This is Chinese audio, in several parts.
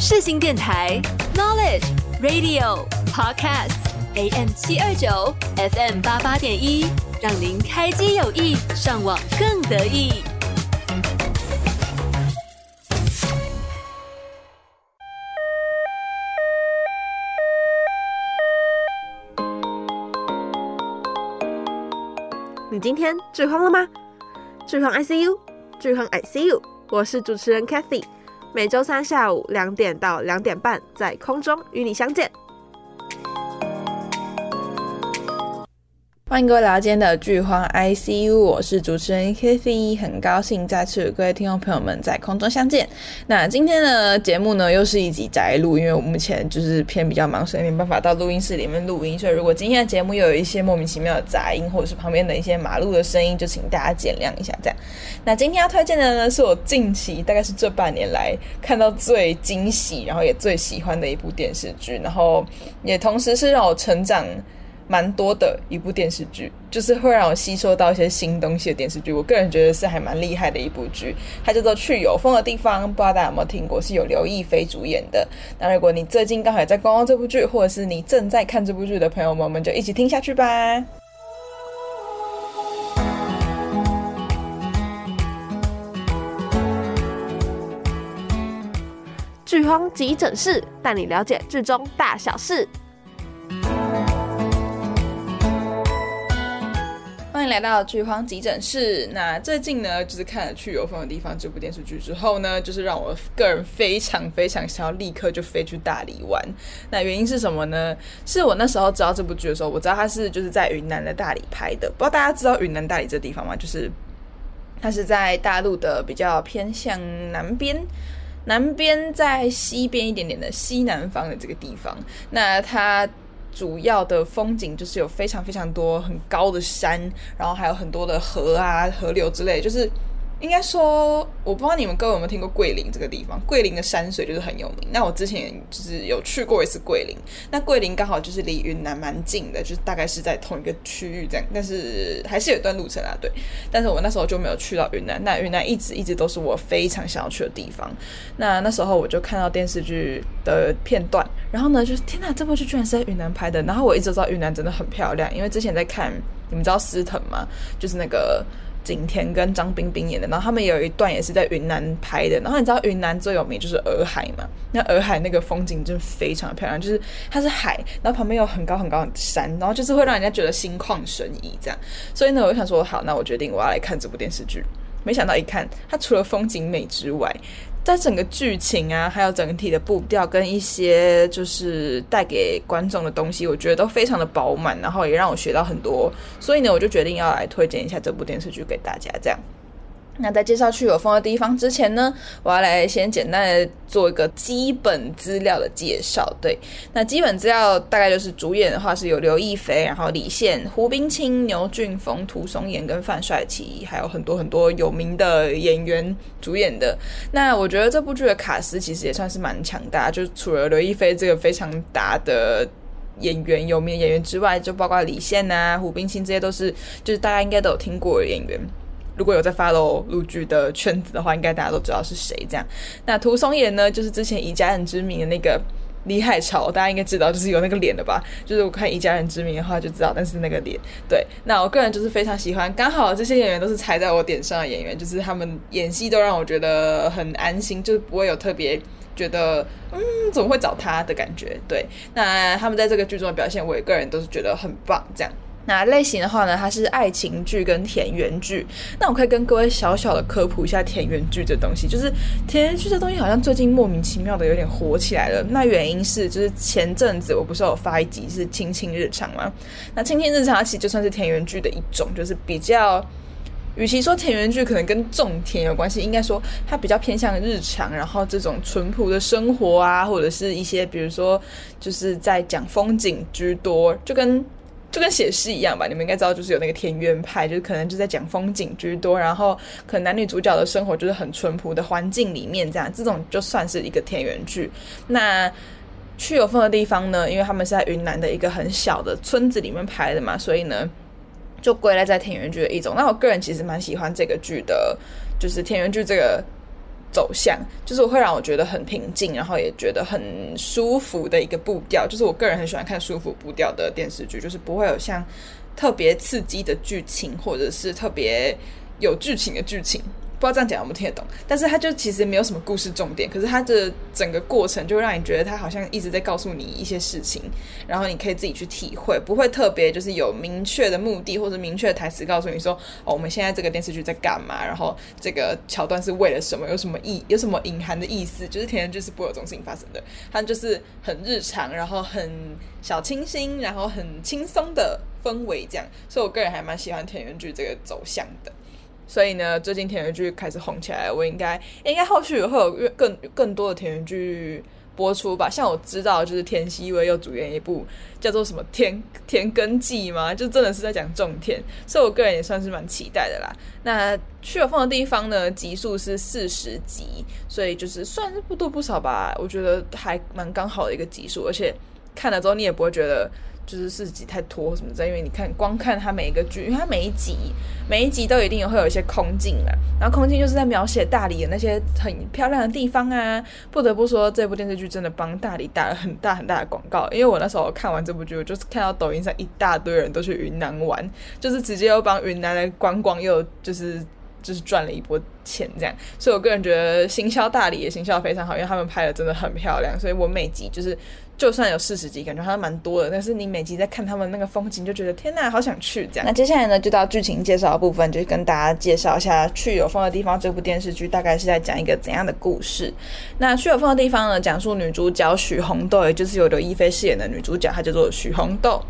世新电台 Knowledge Radio Podcast AM 七二九 FM 八八点一，让您开机有意，上网更得意。你今天剧荒了吗？剧荒 ICU，剧荒 ICU，我是主持人 Cathy，每周三下午两点到两点半在空中与你相见。欢迎各位来到今天的剧荒 ICU，我是主持人 Kathy，很高兴再次与各位听众朋友们在空中相见。那今天的节目呢，又是一集宅录，因为我目前就是偏比较忙，所以没办法到录音室里面录音。所以如果今天的节目又有一些莫名其妙的杂音，或者是旁边的一些马路的声音，就请大家见谅一下。这样，那今天要推荐的呢，是我近期大概是这半年来看到最惊喜，然后也最喜欢的一部电视剧，然后也同时是让我成长。蛮多的一部电视剧，就是会让我吸收到一些新东西的电视剧。我个人觉得是还蛮厉害的一部剧，它叫做《去有风的地方》，不知道大家有没有听过？是由刘亦菲主演的。那如果你最近刚好也在观望这部剧，或者是你正在看这部剧的朋友们，我们就一起听下去吧。剧荒急诊室带你了解剧中大小事。欢迎来到剧荒急诊室。那最近呢，就是看了《去有风的地方》这部电视剧之后呢，就是让我个人非常非常想要立刻就飞去大理玩。那原因是什么呢？是我那时候知道这部剧的时候，我知道它是就是在云南的大理拍的。不知道大家知道云南大理这地方吗？就是它是在大陆的比较偏向南边，南边在西边一点点的西南方的这个地方。那它。主要的风景就是有非常非常多很高的山，然后还有很多的河啊、河流之类，就是。应该说，我不知道你们各位有没有听过桂林这个地方。桂林的山水就是很有名。那我之前就是有去过一次桂林。那桂林刚好就是离云南蛮近的，就是大概是在同一个区域这样。但是还是有一段路程啊，对。但是我那时候就没有去到云南。那云南一直一直都是我非常想要去的地方。那那时候我就看到电视剧的片段，然后呢，就是天哪，这部剧居然是在云南拍的。然后我一直知道云南真的很漂亮，因为之前在看，你们知道司藤吗？就是那个。景甜跟张彬彬演的，然后他们有一段也是在云南拍的。然后你知道云南最有名就是洱海嘛？那洱海那个风景真的非常漂亮，就是它是海，然后旁边有很高很高的山，然后就是会让人家觉得心旷神怡这样。所以呢，我就想说，好，那我决定我要来看这部电视剧。没想到一看，它除了风景美之外，在整个剧情啊，还有整体的步调跟一些就是带给观众的东西，我觉得都非常的饱满，然后也让我学到很多，所以呢，我就决定要来推荐一下这部电视剧给大家，这样。那在介绍去有风的地方之前呢，我要来先简单的做一个基本资料的介绍。对，那基本资料大概就是主演的话是有刘亦菲，然后李现、胡冰卿、牛俊峰、涂松岩跟范帅奇，还有很多很多有名的演员主演的。那我觉得这部剧的卡司其实也算是蛮强大，就除了刘亦菲这个非常大的演员、有名演员之外，就包括李现啊、胡冰卿这些都是就是大家应该都有听过的演员。如果有在 follow 陆剧的圈子的话，应该大家都知道是谁。这样，那涂松岩呢，就是之前以家人之名的那个李海潮，大家应该知道，就是有那个脸的吧？就是我看以家人之名的话就知道，但是那个脸，对。那我个人就是非常喜欢，刚好这些演员都是踩在我点上的演员，就是他们演戏都让我觉得很安心，就是不会有特别觉得嗯怎么会找他的感觉。对，那他们在这个剧中的表现，我个人都是觉得很棒，这样。那类型的话呢，它是爱情剧跟田园剧。那我可以跟各位小小的科普一下田园剧这东西，就是田园剧这东西好像最近莫名其妙的有点火起来了。那原因是就是前阵子我不是有发一集是《卿卿日常》吗？那《卿卿日常》其实就算是田园剧的一种，就是比较，与其说田园剧可能跟种田有关系，应该说它比较偏向日常，然后这种淳朴的生活啊，或者是一些比如说就是在讲风景居多，就跟。就跟写诗一样吧，你们应该知道，就是有那个田园派，就是可能就在讲风景居多，然后可能男女主角的生活就是很淳朴的环境里面，这样这种就算是一个田园剧。那去有风的地方呢，因为他们是在云南的一个很小的村子里面拍的嘛，所以呢就归类在田园剧的一种。那我个人其实蛮喜欢这个剧的，就是田园剧这个走向，就是我会让我觉得很平静，然后也觉得很舒服的一个步调。就是我个人很喜欢看舒服步调的电视剧，就是不会有像特别刺激的剧情，或者是特别有剧情的剧情。不知道这样讲有没有听得懂，但是它就其实没有什么故事重点，可是它的整个过程就会让你觉得它好像一直在告诉你一些事情，然后你可以自己去体会，不会特别就是有明确的目的或者明确的台词告诉你说，哦，我们现在这个电视剧在干嘛，然后这个桥段是为了什么，有什么意，有什么隐含的意思，就是田园剧是不会有这种事情发生的，它就是很日常，然后很小清新，然后很轻松的氛围这样，所以我个人还蛮喜欢田园剧这个走向的。所以呢，最近甜甜剧开始红起来，我应该应该后续也会有更更多的甜甜剧播出吧。像我知道，就是田曦薇又主演一部叫做什么《田田耕记》吗？就真的是在讲种田，所以我个人也算是蛮期待的啦。那去有风的地方呢，集数是四十集，所以就是算是不多不少吧。我觉得还蛮刚好的一个集数，而且看了之后你也不会觉得。就是四集太拖什么的，因为你看光看它每一个剧，因为它每一集每一集都一定会有一些空镜嘛，然后空镜就是在描写大理的那些很漂亮的地方啊。不得不说，这部电视剧真的帮大理打了很大很大的广告，因为我那时候看完这部剧，我就是看到抖音上一大堆人都去云南玩，就是直接又帮云南的观光又就是就是赚了一波钱这样，所以我个人觉得行销大理也行销非常好，因为他们拍的真的很漂亮，所以我每集就是。就算有四十集，感觉还蛮多的。但是你每集在看他们那个风景，就觉得天呐，好想去这样。那接下来呢，就到剧情介绍的部分，就跟大家介绍一下《去有风的地方》这部电视剧大概是在讲一个怎样的故事。那《去有风的地方》呢，讲述女主角许红豆，也就是由刘亦菲饰演的女主角，她叫做许红豆。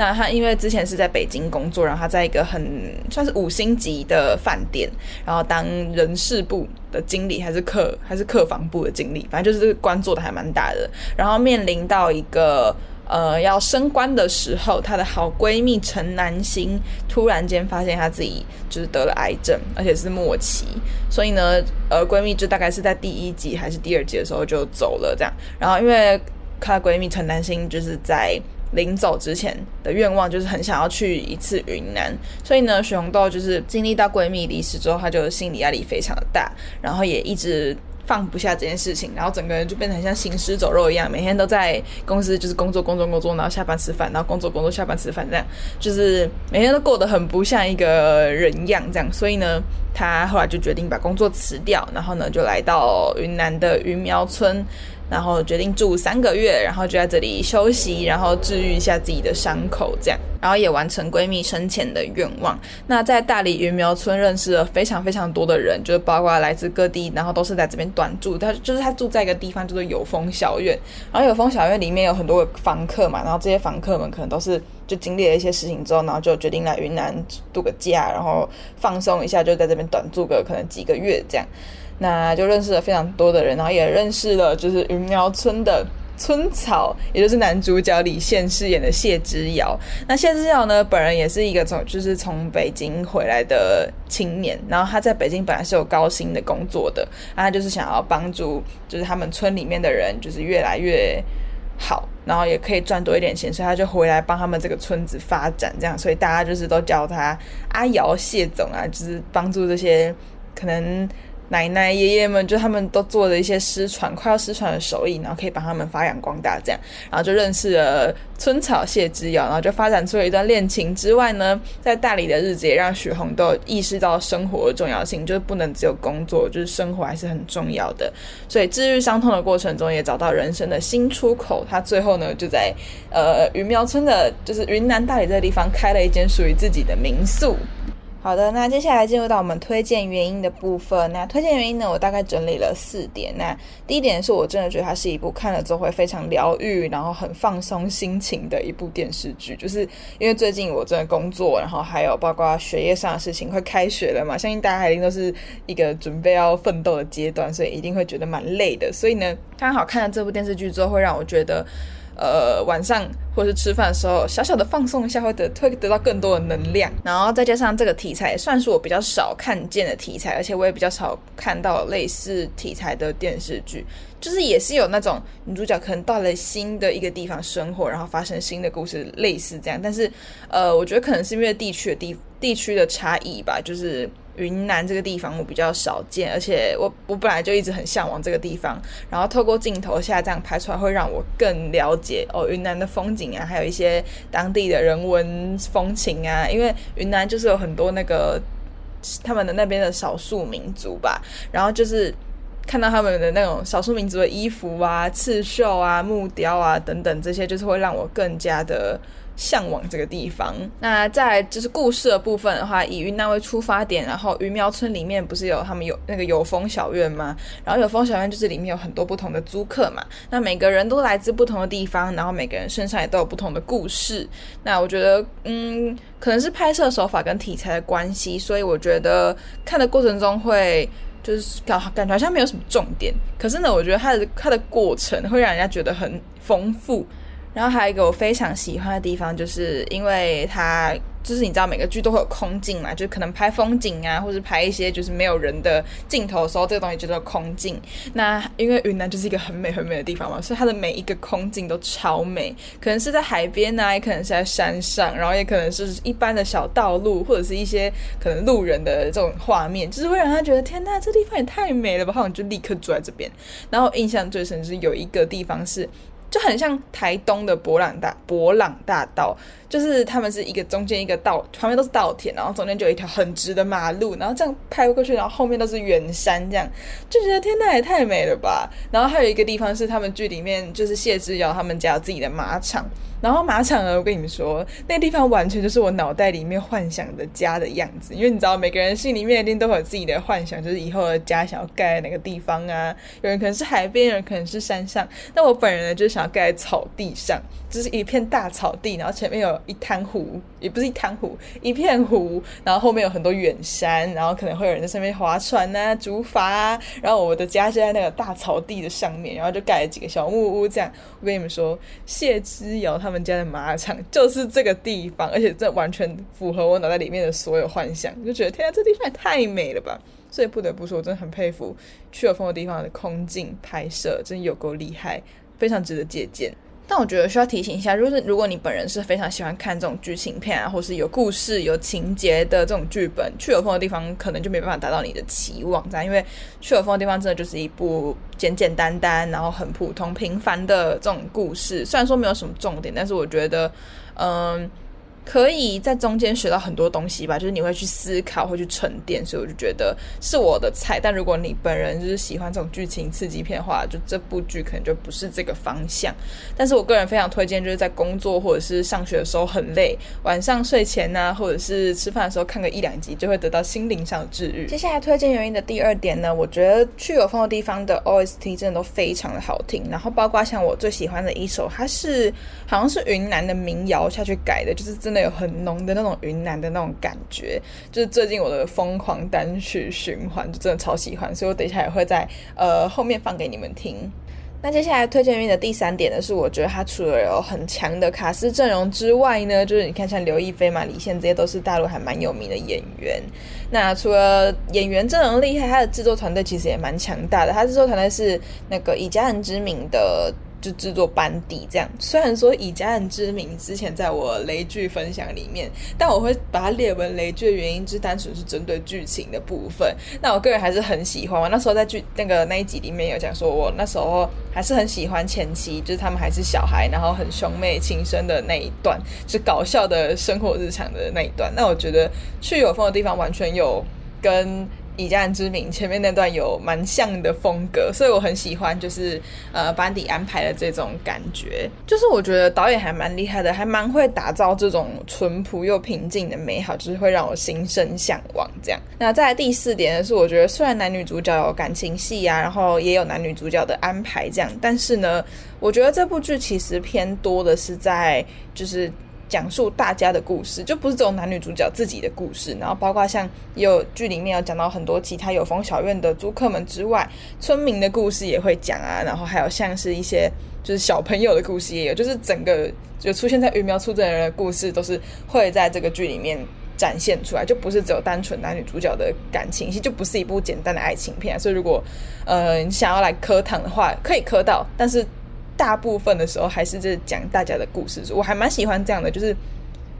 那他因为之前是在北京工作，然后他在一个很算是五星级的饭店，然后当人事部的经理，还是客还是客房部的经理，反正就是这个官做的还蛮大的。然后面临到一个呃要升官的时候，她的好闺蜜陈南星突然间发现她自己就是得了癌症，而且是末期，所以呢，呃，闺蜜就大概是在第一集还是第二集的时候就走了这样。然后因为她闺蜜陈南星就是在。临走之前的愿望就是很想要去一次云南，所以呢，许红豆就是经历到闺蜜离世之后，她就心理压力非常的大，然后也一直放不下这件事情，然后整个人就变成像行尸走肉一样，每天都在公司就是工作工作工作，然后下班吃饭，然后工作工作下班吃饭，这样就是每天都过得很不像一个人样这样，所以呢，她后来就决定把工作辞掉，然后呢，就来到云南的云苗村。然后决定住三个月，然后就在这里休息，然后治愈一下自己的伤口，这样，然后也完成闺蜜生前的愿望。那在大理云苗村认识了非常非常多的人，就是包括来自各地，然后都是在这边短住。他就是他住在一个地方叫做有风小院，然后有风小院里面有很多房客嘛，然后这些房客们可能都是就经历了一些事情之后，然后就决定来云南度个假，然后放松一下，就在这边短住个可能几个月这样。那就认识了非常多的人，然后也认识了就是云苗村的村草，也就是男主角李现饰演的谢之遥。那谢之遥呢，本人也是一个从就是从北京回来的青年，然后他在北京本来是有高薪的工作的，他就是想要帮助就是他们村里面的人就是越来越好，然后也可以赚多一点钱，所以他就回来帮他们这个村子发展，这样，所以大家就是都叫他阿遥谢总啊，就是帮助这些可能。奶奶、爷爷们就他们都做了一些失传、快要失传的手艺，然后可以帮他们发扬光大，这样，然后就认识了村草谢之遥，然后就发展出了一段恋情。之外呢，在大理的日子也让许红豆意识到生活的重要性，就是不能只有工作，就是生活还是很重要的。所以治愈伤痛的过程中，也找到人生的新出口。他最后呢，就在呃云苗村的，就是云南大理这个地方开了一间属于自己的民宿。好的，那接下来进入到我们推荐原因的部分。那推荐原因呢，我大概整理了四点。那第一点是我真的觉得它是一部看了之后会非常疗愈，然后很放松心情的一部电视剧。就是因为最近我真的工作，然后还有包括学业上的事情，快开学了嘛，相信大家一定都是一个准备要奋斗的阶段，所以一定会觉得蛮累的。所以呢，刚好看了这部电视剧之后，会让我觉得。呃，晚上或者是吃饭的时候，小小的放松一下，会得会得到更多的能量。然后再加上这个题材，算是我比较少看见的题材，而且我也比较少看到类似题材的电视剧。就是也是有那种女主角可能到了新的一个地方生活，然后发生新的故事，类似这样。但是，呃，我觉得可能是因为地区的地地区的差异吧，就是云南这个地方我比较少见，而且我我本来就一直很向往这个地方，然后透过镜头下这样拍出来，会让我更了解哦云南的风景啊，还有一些当地的人文风情啊，因为云南就是有很多那个他们的那边的少数民族吧，然后就是。看到他们的那种少数民族的衣服啊、刺绣啊、木雕啊等等，这些就是会让我更加的向往这个地方。那在就是故事的部分的话，以云南为出发点，然后鱼苗村里面不是有他们有那个有风小院吗？然后有风小院就是里面有很多不同的租客嘛。那每个人都来自不同的地方，然后每个人身上也都有不同的故事。那我觉得，嗯，可能是拍摄手法跟题材的关系，所以我觉得看的过程中会。就是感感觉好像没有什么重点，可是呢，我觉得它的它的过程会让人家觉得很丰富。然后还有一个我非常喜欢的地方，就是因为它。就是你知道每个剧都会有空镜嘛，就可能拍风景啊，或者拍一些就是没有人的镜头的时候，这个东西叫做空镜。那因为云南就是一个很美很美的地方嘛，所以它的每一个空镜都超美，可能是在海边啊，也可能是在山上，然后也可能是一般的小道路，或者是一些可能路人的这种画面，就是会让他觉得天呐，这地方也太美了吧，好像就立刻住在这边。然后印象最深是有一个地方是。就很像台东的博朗大博朗大道，就是他们是一个中间一个稻，旁边都是稻田，然后中间就有一条很直的马路，然后这样拍过去，然后后面都是远山，这样就觉得天呐，也太美了吧。然后还有一个地方是他们剧里面就是谢之遥他们家有自己的马场。然后马场呢，我跟你们说，那个地方完全就是我脑袋里面幻想的家的样子。因为你知道，每个人心里面一定都有自己的幻想，就是以后的家想要盖在哪个地方啊？有人可能是海边，有人可能是山上。但我本人呢，就想要盖在草地上，就是一片大草地，然后前面有一滩湖，也不是一滩湖，一片湖，然后后面有很多远山，然后可能会有人在上面划船啊、竹筏啊。然后我的家就在那个大草地的上面，然后就盖了几个小木屋，这样。我跟你们说，谢之遥他。们家的马场就是这个地方，而且这完全符合我脑袋里面的所有幻想，就觉得天啊，这地方也太美了吧！所以不得不说，我真的很佩服去有风的地方的空镜拍摄，真的有够厉害，非常值得借鉴。但我觉得需要提醒一下，如果是如果你本人是非常喜欢看这种剧情片啊，或是有故事、有情节的这种剧本，去有风的地方可能就没办法达到你的期望，这样，因为去有风的地方真的就是一部简简单单，然后很普通平凡的这种故事。虽然说没有什么重点，但是我觉得，嗯。可以在中间学到很多东西吧，就是你会去思考，会去沉淀，所以我就觉得是我的菜。但如果你本人就是喜欢这种剧情刺激片的话，就这部剧可能就不是这个方向。但是我个人非常推荐，就是在工作或者是上学的时候很累，晚上睡前呢、或者是吃饭的时候看个一两集，就会得到心灵上的治愈。接下来推荐原因的第二点呢，我觉得去有风的地方的 OST 真的都非常的好听，然后包括像我最喜欢的一首，它是好像是云南的民谣下去改的，就是真的。有很浓的那种云南的那种感觉，就是最近我的疯狂单曲循环，就真的超喜欢，所以我等一下也会在呃后面放给你们听。那接下来推荐原因的第三点呢，是我觉得它除了有很强的卡司阵容之外呢，就是你看像刘亦菲嘛、李现这些都是大陆还蛮有名的演员。那除了演员阵容厉害，它的制作团队其实也蛮强大的。它制作团队是那个以家人之名的。就制作班底这样，虽然说以家人之名之前在我雷剧分享里面，但我会把它列为雷剧的原因，就是单纯是针对剧情的部分。那我个人还是很喜欢。我那时候在剧那个那一集里面有讲说，我那时候还是很喜欢前期，就是他们还是小孩，然后很兄妹情深的那一段，是搞笑的生活日常的那一段。那我觉得去有风的地方完全有跟。以家人之名前面那段有蛮像的风格，所以我很喜欢，就是呃班底安排的这种感觉，就是我觉得导演还蛮厉害的，还蛮会打造这种淳朴又平静的美好，就是会让我心生向往这样。那再来第四点呢，是我觉得虽然男女主角有感情戏啊，然后也有男女主角的安排这样，但是呢，我觉得这部剧其实偏多的是在就是。讲述大家的故事，就不是这种男女主角自己的故事，然后包括像也有剧里面有讲到很多其他有风小院的租客们之外，村民的故事也会讲啊，然后还有像是一些就是小朋友的故事也有，就是整个就出现在鱼苗村的人的故事都是会在这个剧里面展现出来，就不是只有单纯男女主角的感情戏，就不是一部简单的爱情片。所以如果呃你想要来磕糖的话，可以磕到，但是。大部分的时候还是在讲大家的故事，我还蛮喜欢这样的，就是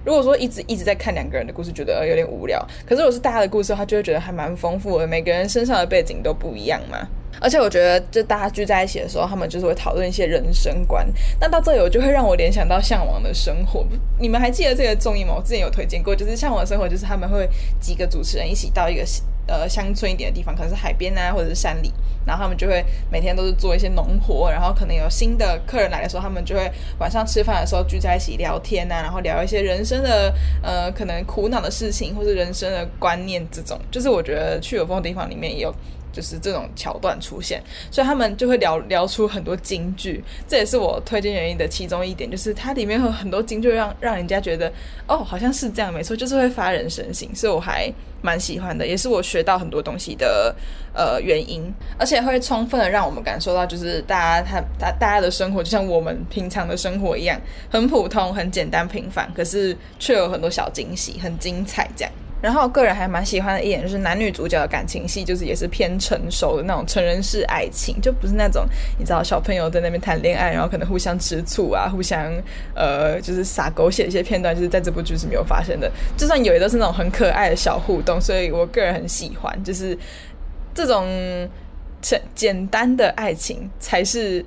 如果说一直一直在看两个人的故事，觉得有点无聊。可是如果是大家的故事他，就会觉得还蛮丰富的。每个人身上的背景都不一样嘛。而且我觉得，就大家聚在一起的时候，他们就是会讨论一些人生观。那到这里，我就会让我联想到《向往的生活》。你们还记得这个综艺吗？我之前有推荐过，就是《向往的生活》，就是他们会几个主持人一起到一个呃乡村一点的地方，可能是海边啊，或者是山里，然后他们就会每天都是做一些农活，然后可能有新的客人来的时候，他们就会晚上吃饭的时候聚在一起聊天啊，然后聊一些人生的呃可能苦恼的事情，或者人生的观念这种。就是我觉得去有风的地方里面也有。就是这种桥段出现，所以他们就会聊聊出很多金句，这也是我推荐原因的其中一点，就是它里面有很多金句让，让让人家觉得哦，好像是这样，没错，就是会发人深省，所以我还蛮喜欢的，也是我学到很多东西的呃原因，而且会充分的让我们感受到，就是大家他大大家的生活就像我们平常的生活一样，很普通、很简单、平凡，可是却有很多小惊喜，很精彩这样。然后我个人还蛮喜欢的一点就是男女主角的感情戏，就是也是偏成熟的那种成人式爱情，就不是那种你知道小朋友在那边谈恋爱，然后可能互相吃醋啊，互相呃就是撒狗血一些片段，就是在这部剧是没有发生的。就算有，也都是那种很可爱的小互动，所以我个人很喜欢，就是这种简简单的爱情才是。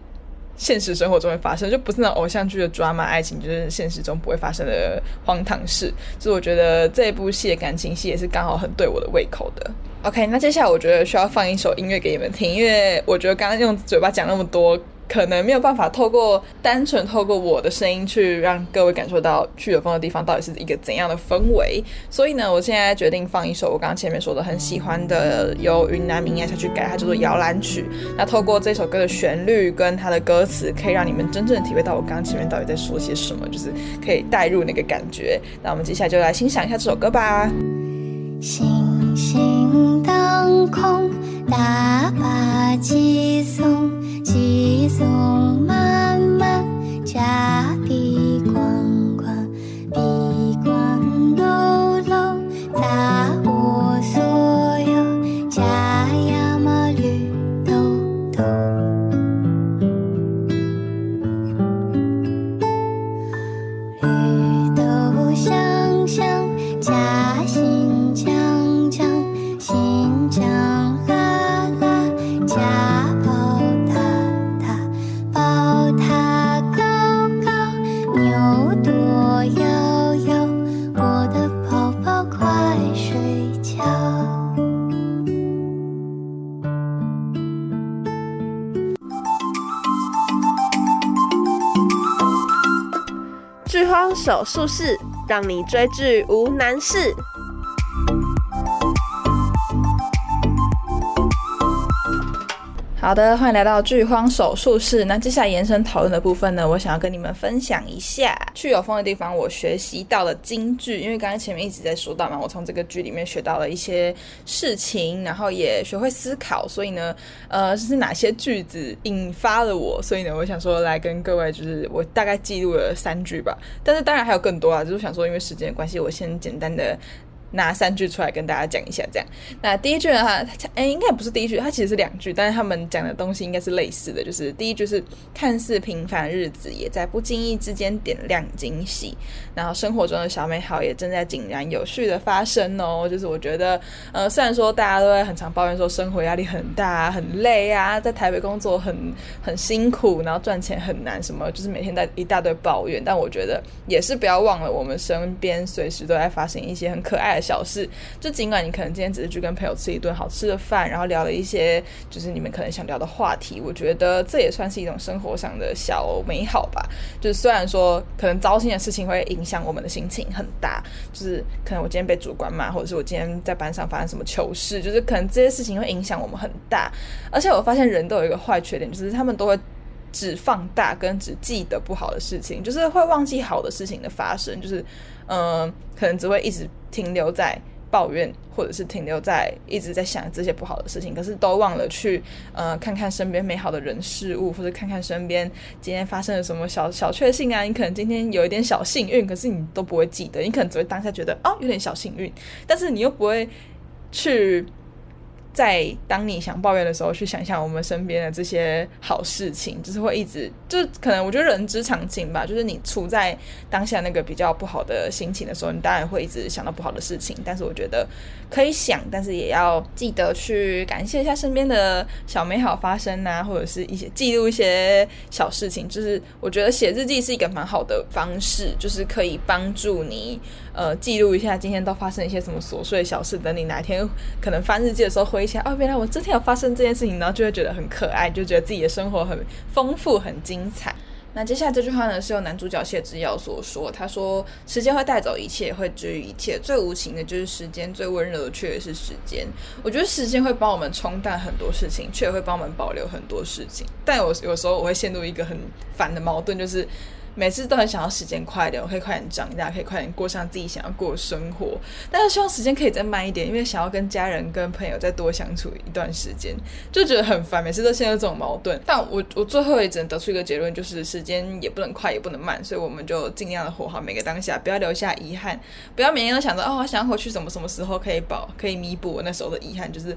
现实生活中会发生，就不是那偶像剧的 drama 爱情，就是现实中不会发生的荒唐事。所以我觉得这一部戏的感情戏也是刚好很对我的胃口的。OK，那接下来我觉得需要放一首音乐给你们听，因为我觉得刚刚用嘴巴讲那么多。可能没有办法透过单纯透过我的声音去让各位感受到去有风的地方到底是一个怎样的氛围，所以呢，我现在决定放一首我刚刚前面说的很喜欢的，由云南民谣下去改，它叫做摇篮曲。那透过这首歌的旋律跟它的歌词，可以让你们真正体会到我刚刚前面到底在说些什么，就是可以带入那个感觉。那我们接下来就来欣赏一下这首歌吧。星星当空，大把鸡送。鸡送漫漫，家壁宽宽，壁宽楼楼，荒手术士，让你追剧无难事。好的，欢迎来到剧荒手术室。那接下来延伸讨论的部分呢，我想要跟你们分享一下去有风的地方，我学习到的金句。因为刚刚前面一直在说到嘛，我从这个剧里面学到了一些事情，然后也学会思考。所以呢，呃，是哪些句子引发了我？所以呢，我想说来跟各位，就是我大概记录了三句吧。但是当然还有更多啊，就是想说，因为时间的关系，我先简单的。拿三句出来跟大家讲一下，这样。那第一句的话，哎，应该不是第一句，它其实是两句，但是他们讲的东西应该是类似的。就是第一句是看似平凡日子，也在不经意之间点亮惊喜。然后生活中的小美好也正在井然有序的发生哦。就是我觉得，呃，虽然说大家都会很常抱怨说生活压力很大、很累啊，在台北工作很很辛苦，然后赚钱很难，什么就是每天在一大堆抱怨。但我觉得也是不要忘了，我们身边随时都在发生一些很可爱的。小事，就尽管你可能今天只是去跟朋友吃一顿好吃的饭，然后聊了一些就是你们可能想聊的话题，我觉得这也算是一种生活上的小美好吧。就是虽然说可能糟心的事情会影响我们的心情很大，就是可能我今天被主管骂，或者是我今天在班上发生什么糗事，就是可能这些事情会影响我们很大。而且我发现人都有一个坏缺点，就是他们都会只放大跟只记得不好的事情，就是会忘记好的事情的发生，就是嗯、可能只会一直。停留在抱怨，或者是停留在一直在想这些不好的事情，可是都忘了去呃看看身边美好的人事物，或者看看身边今天发生了什么小小确幸啊。你可能今天有一点小幸运，可是你都不会记得，你可能只会当下觉得哦有点小幸运，但是你又不会去在当你想抱怨的时候，去想象我们身边的这些好事情，就是会一直，就可能我觉得人之常情吧。就是你处在当下那个比较不好的心情的时候，你当然会一直想到不好的事情。但是我觉得可以想，但是也要记得去感谢一下身边的小美好发生啊，或者是一些记录一些小事情。就是我觉得写日记是一个蛮好的方式，就是可以帮助你呃记录一下今天都发生一些什么琐碎小事，等你哪天可能翻日记的时候回忆起来。哦，原来我之前有发生这件事情，然后就会觉得很可爱，就觉得自己的生活很丰富、很精彩。那接下来这句话呢，是由男主角谢之遥所说。他说：“时间会带走一切，会治愈一切。最无情的就是时间，最温柔的却是时间。我觉得时间会帮我们冲淡很多事情，却会帮我们保留很多事情。但我有时候我会陷入一个很烦的矛盾，就是。”每次都很想要时间快一点，我可以快点长大，可以快点过上自己想要过的生活。但是希望时间可以再慢一点，因为想要跟家人、跟朋友再多相处一段时间，就觉得很烦。每次都陷入这种矛盾。但我我最后也只能得出一个结论，就是时间也不能快，也不能慢，所以我们就尽量的活好每个当下，不要留下遗憾，不要每天都想着哦，我想回去什么什么时候可以保，可以弥补我那时候的遗憾，就是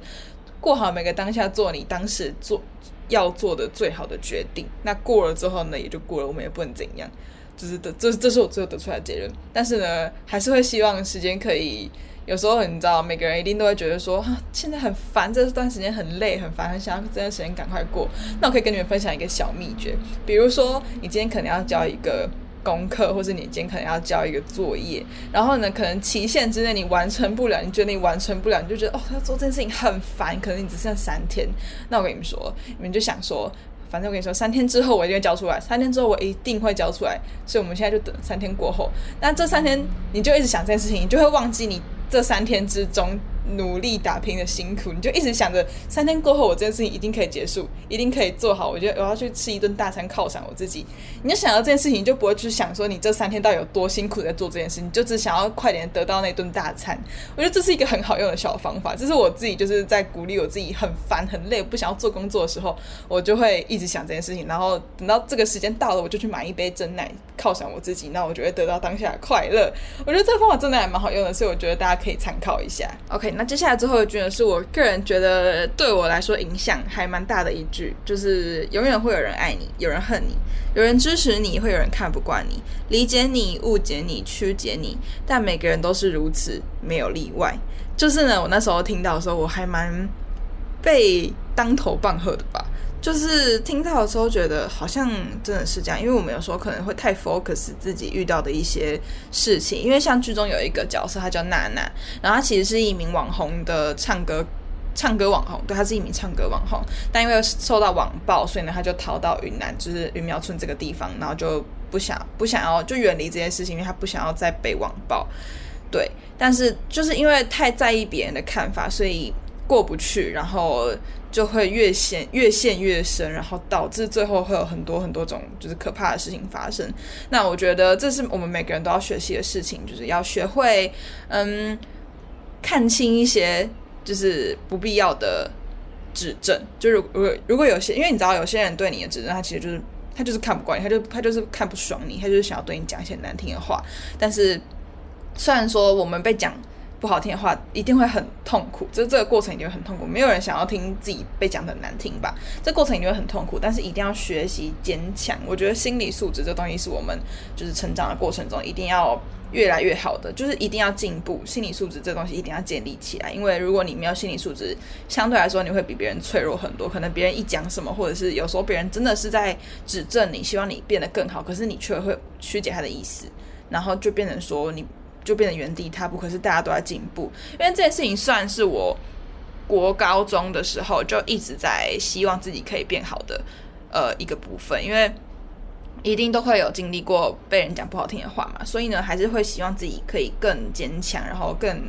过好每个当下，做你当时做。要做的最好的决定，那过了之后呢，也就过了，我们也不能怎样，就是的，这这是我最后得出来的结论。但是呢，还是会希望时间可以，有时候你知道，每个人一定都会觉得说，现在很烦，这段时间很累，很烦，很想要这段时间赶快过。那我可以跟你们分享一个小秘诀，比如说，你今天可能要交一个。功课，或是你今天可能要交一个作业，然后呢，可能期限之内你完成不了，你觉得你完成不了，你就觉得哦，他做这件事情很烦，可能你只剩三天。那我跟你们说，你们就想说，反正我跟你说，三天之后我一定会交出来，三天之后我一定会交出来。所以我们现在就等三天过后。那这三天你就一直想这件事情，你就会忘记你这三天之中。努力打拼的辛苦，你就一直想着三天过后我这件事情一定可以结束，一定可以做好。我觉得我要去吃一顿大餐犒赏我自己。你就想到这件事情，你就不会去想说你这三天到底有多辛苦在做这件事，你就只想要快点得到那顿大餐。我觉得这是一个很好用的小方法。这是我自己就是在鼓励我自己很烦很累不想要做工作的时候，我就会一直想这件事情。然后等到这个时间到了，我就去买一杯真奶犒赏我自己，那我就会得到当下的快乐。我觉得这个方法真的还蛮好用的，所以我觉得大家可以参考一下。OK。那接下来最后一句呢，是我个人觉得对我来说影响还蛮大的一句，就是永远会有人爱你，有人恨你，有人支持你，会有人看不惯你，理解你，误解你，曲解你，但每个人都是如此，没有例外。就是呢，我那时候听到的时候，我还蛮被当头棒喝的吧。就是听到的时候，觉得好像真的是这样，因为我们有时候可能会太 focus 自己遇到的一些事情。因为像剧中有一个角色，他叫娜娜，然后他其实是一名网红的唱歌唱歌网红，对，他是一名唱歌网红，但因为受到网暴，所以呢，他就逃到云南，就是云苗村这个地方，然后就不想不想要就远离这件事情，因为他不想要再被网暴。对，但是就是因为太在意别人的看法，所以过不去，然后。就会越陷越陷越深，然后导致最后会有很多很多种就是可怕的事情发生。那我觉得这是我们每个人都要学习的事情，就是要学会嗯看清一些就是不必要的指正。就如如果如果有些，因为你知道有些人对你的指正，他其实就是他就是看不惯你，他就他就是看不爽你，他就是想要对你讲一些难听的话。但是虽然说我们被讲。不好听的话一定会很痛苦，就是这个过程一定会很痛苦。没有人想要听自己被讲的难听吧？这过程一定会很痛苦，但是一定要学习坚强。我觉得心理素质这东西是我们就是成长的过程中一定要越来越好的，就是一定要进步。心理素质这东西一定要建立起来，因为如果你没有心理素质，相对来说你会比别人脆弱很多。可能别人一讲什么，或者是有时候别人真的是在指正你，希望你变得更好，可是你却会曲解他的意思，然后就变成说你。就变得原地踏步，可是大家都在进步。因为这件事情算是我国高中的时候就一直在希望自己可以变好的呃一个部分，因为一定都会有经历过被人讲不好听的话嘛，所以呢还是会希望自己可以更坚强，然后更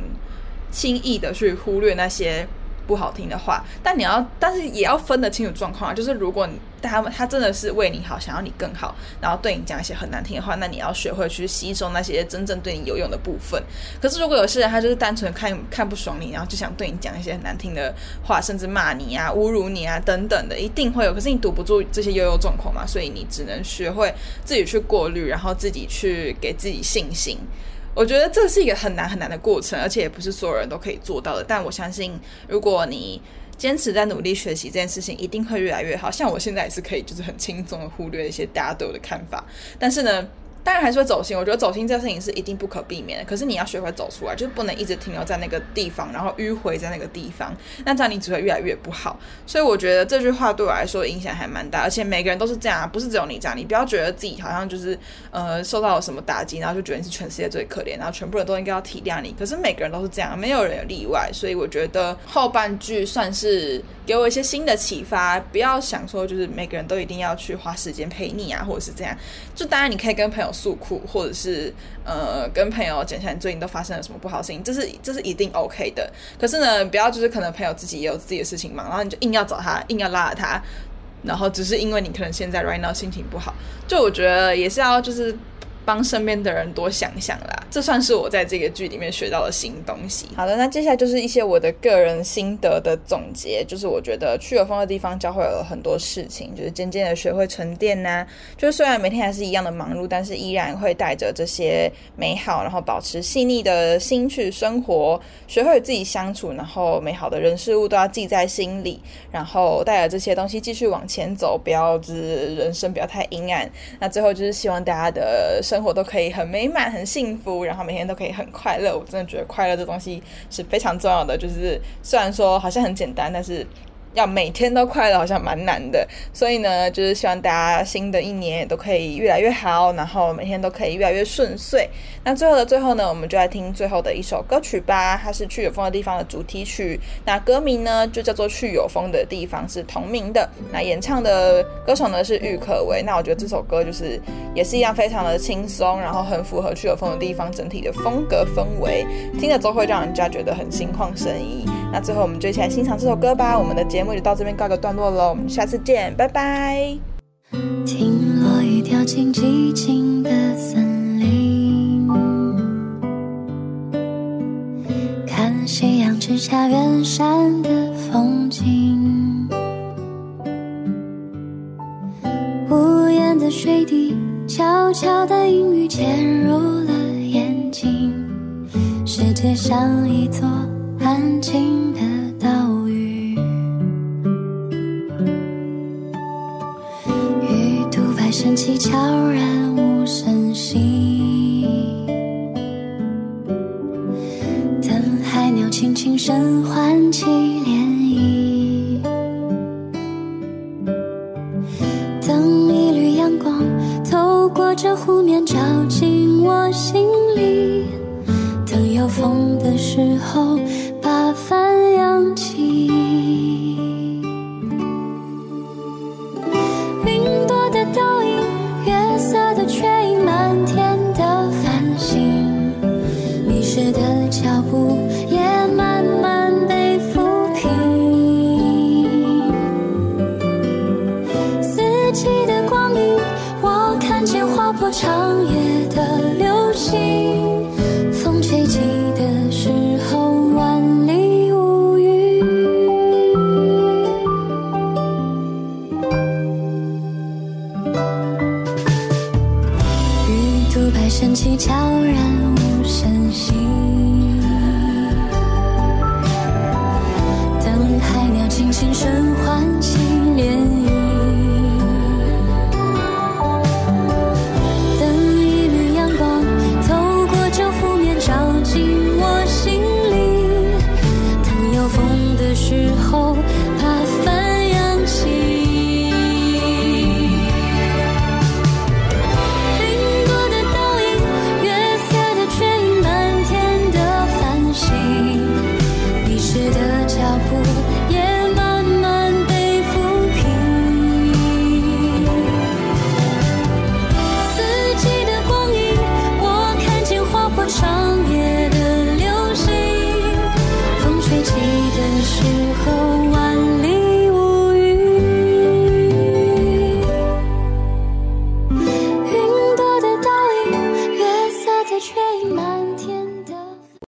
轻易的去忽略那些。不好听的话，但你要，但是也要分得清楚状况。就是如果他们他真的是为你好，想要你更好，然后对你讲一些很难听的话，那你要学会去吸收那些真正对你有用的部分。可是如果有些人他就是单纯看看不爽你，然后就想对你讲一些很难听的话，甚至骂你啊、侮辱你啊等等的，一定会有。可是你堵不住这些优优状况嘛，所以你只能学会自己去过滤，然后自己去给自己信心。我觉得这是一个很难很难的过程，而且也不是所有人都可以做到的。但我相信，如果你坚持在努力学习这件事情，一定会越来越好。像我现在也是可以，就是很轻松的忽略一些大家对我的看法。但是呢，当然还是会走心，我觉得走心这件事情是一定不可避免的。可是你要学会走出来，就是不能一直停留在那个地方，然后迂回在那个地方，那这样你只会越来越不好。所以我觉得这句话对我来说影响还蛮大，而且每个人都是这样啊，不是只有你这样。你不要觉得自己好像就是呃受到了什么打击，然后就觉得你是全世界最可怜，然后全部人都应该要体谅你。可是每个人都是这样，没有人有例外。所以我觉得后半句算是给我一些新的启发，不要想说就是每个人都一定要去花时间陪你啊，或者是这样。就当然你可以跟朋友。诉苦，或者是呃跟朋友讲一下你最近都发生了什么不好的事情，这是这是一定 OK 的。可是呢，不要就是可能朋友自己也有自己的事情嘛，然后你就硬要找他，硬要拉着他，然后只是因为你可能现在 right now 心情不好，就我觉得也是要就是。帮身边的人多想想啦，这算是我在这个剧里面学到的新东西。好的，那接下来就是一些我的个人心得的总结，就是我觉得去有风的地方教会了很多事情，就是渐渐的学会沉淀呐。就是虽然每天还是一样的忙碌，但是依然会带着这些美好，然后保持细腻的心去生活，学会与自己相处，然后美好的人事物都要记在心里，然后带着这些东西继续往前走，不要就是人生不要太阴暗。那最后就是希望大家的生。生活都可以很美满、很幸福，然后每天都可以很快乐。我真的觉得快乐这东西是非常重要的。就是虽然说好像很简单，但是。要每天都快乐好像蛮难的，所以呢，就是希望大家新的一年也都可以越来越好，然后每天都可以越来越顺遂。那最后的最后呢，我们就来听最后的一首歌曲吧，它是《去有风的地方》的主题曲。那歌名呢就叫做《去有风的地方》，是同名的。那演唱的歌手呢是郁可唯。那我觉得这首歌就是也是一样非常的轻松，然后很符合去有风的地方整体的风格氛围，听了之后会让人家觉得很心旷神怡。那最后我们就一起来欣赏这首歌吧。我们的节目就到这边告个段落喽，我们下次见，拜拜。听落雨掉进寂静的森林，看夕阳之下远山的风景，无言的水滴，悄悄的阴雨潜入了眼睛，世界像一座安静的岛屿，鱼肚白升起，悄然无声息，等海鸟轻轻声唤起涟漪，等一缕阳光透过这湖面照进我心里，等有风的时候。把帆扬起